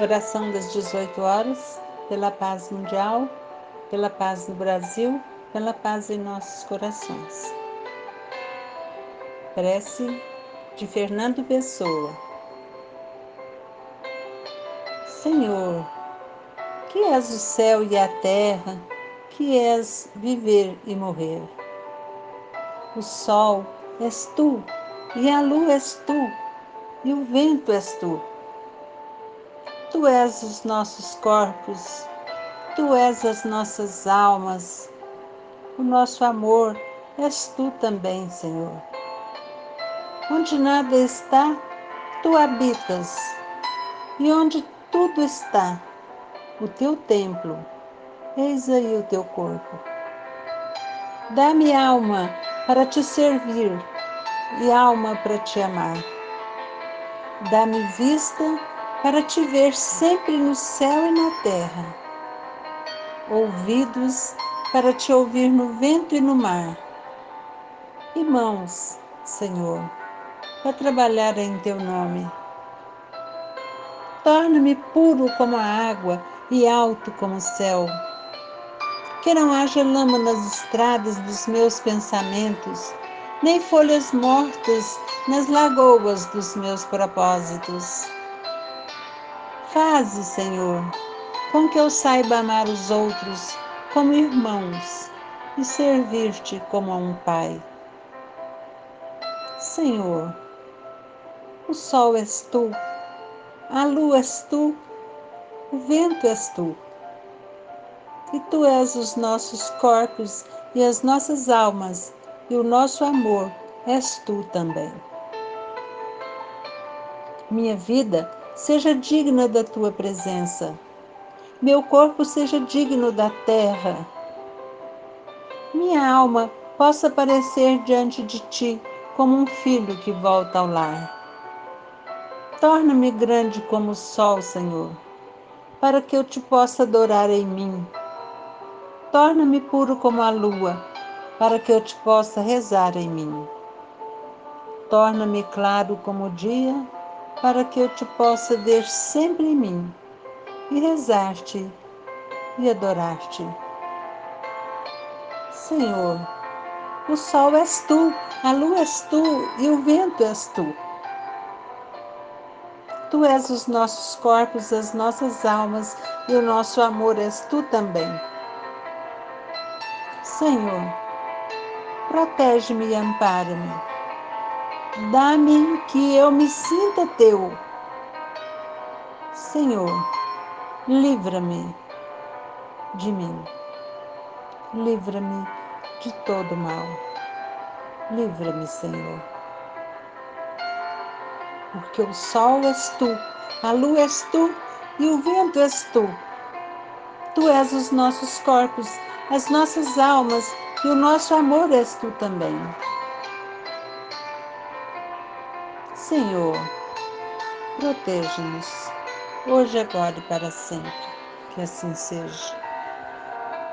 Oração das 18 horas, pela paz mundial, pela paz no Brasil, pela paz em nossos corações. Prece de Fernando Pessoa. Senhor, que és o céu e a terra, que és viver e morrer. O sol és tu, e a lua és tu, e o vento és tu Tu és os nossos corpos, Tu és as nossas almas, o nosso amor és Tu também, Senhor. Onde nada está, Tu habitas, e onde tudo está, o Teu templo, eis aí o Teu corpo. Dá-me alma para Te servir e alma para Te amar. Dá-me vista para te ver sempre no céu e na terra, ouvidos para te ouvir no vento e no mar, e mãos, Senhor, para trabalhar em teu nome. Torna-me puro como a água e alto como o céu. Que não haja lama nas estradas dos meus pensamentos, nem folhas mortas nas lagoas dos meus propósitos Faze, Senhor, com que eu saiba amar os outros como irmãos e servir-te como a um Pai. Senhor, o sol és tu, a lua és tu, o vento és tu. E tu és os nossos corpos e as nossas almas, e o nosso amor és tu também. Minha vida seja digna da tua presença. Meu corpo seja digno da terra. Minha alma possa aparecer diante de ti como um filho que volta ao lar. Torna-me grande como o sol, Senhor, para que eu te possa adorar em mim. Torna-me puro como a lua, para que eu te possa rezar em mim. Torna-me claro como o dia, para que eu te possa ver sempre em mim e rezar-te e adorar-te. Senhor, o sol és tu, a lua és tu e o vento és tu. Tu és os nossos corpos, as nossas almas e o nosso amor és tu também. Senhor, protege-me e ampara-me Dá-me que eu me sinta teu. Senhor, livra-me de mim. Livra-me de todo mal. Livra-me, Senhor. Porque o sol és tu, a lua és tu e o vento és tu. Tu és os nossos corpos, as nossas almas e o nosso amor és tu também. Senhor, proteja-nos, hoje, agora e para sempre. Que assim seja.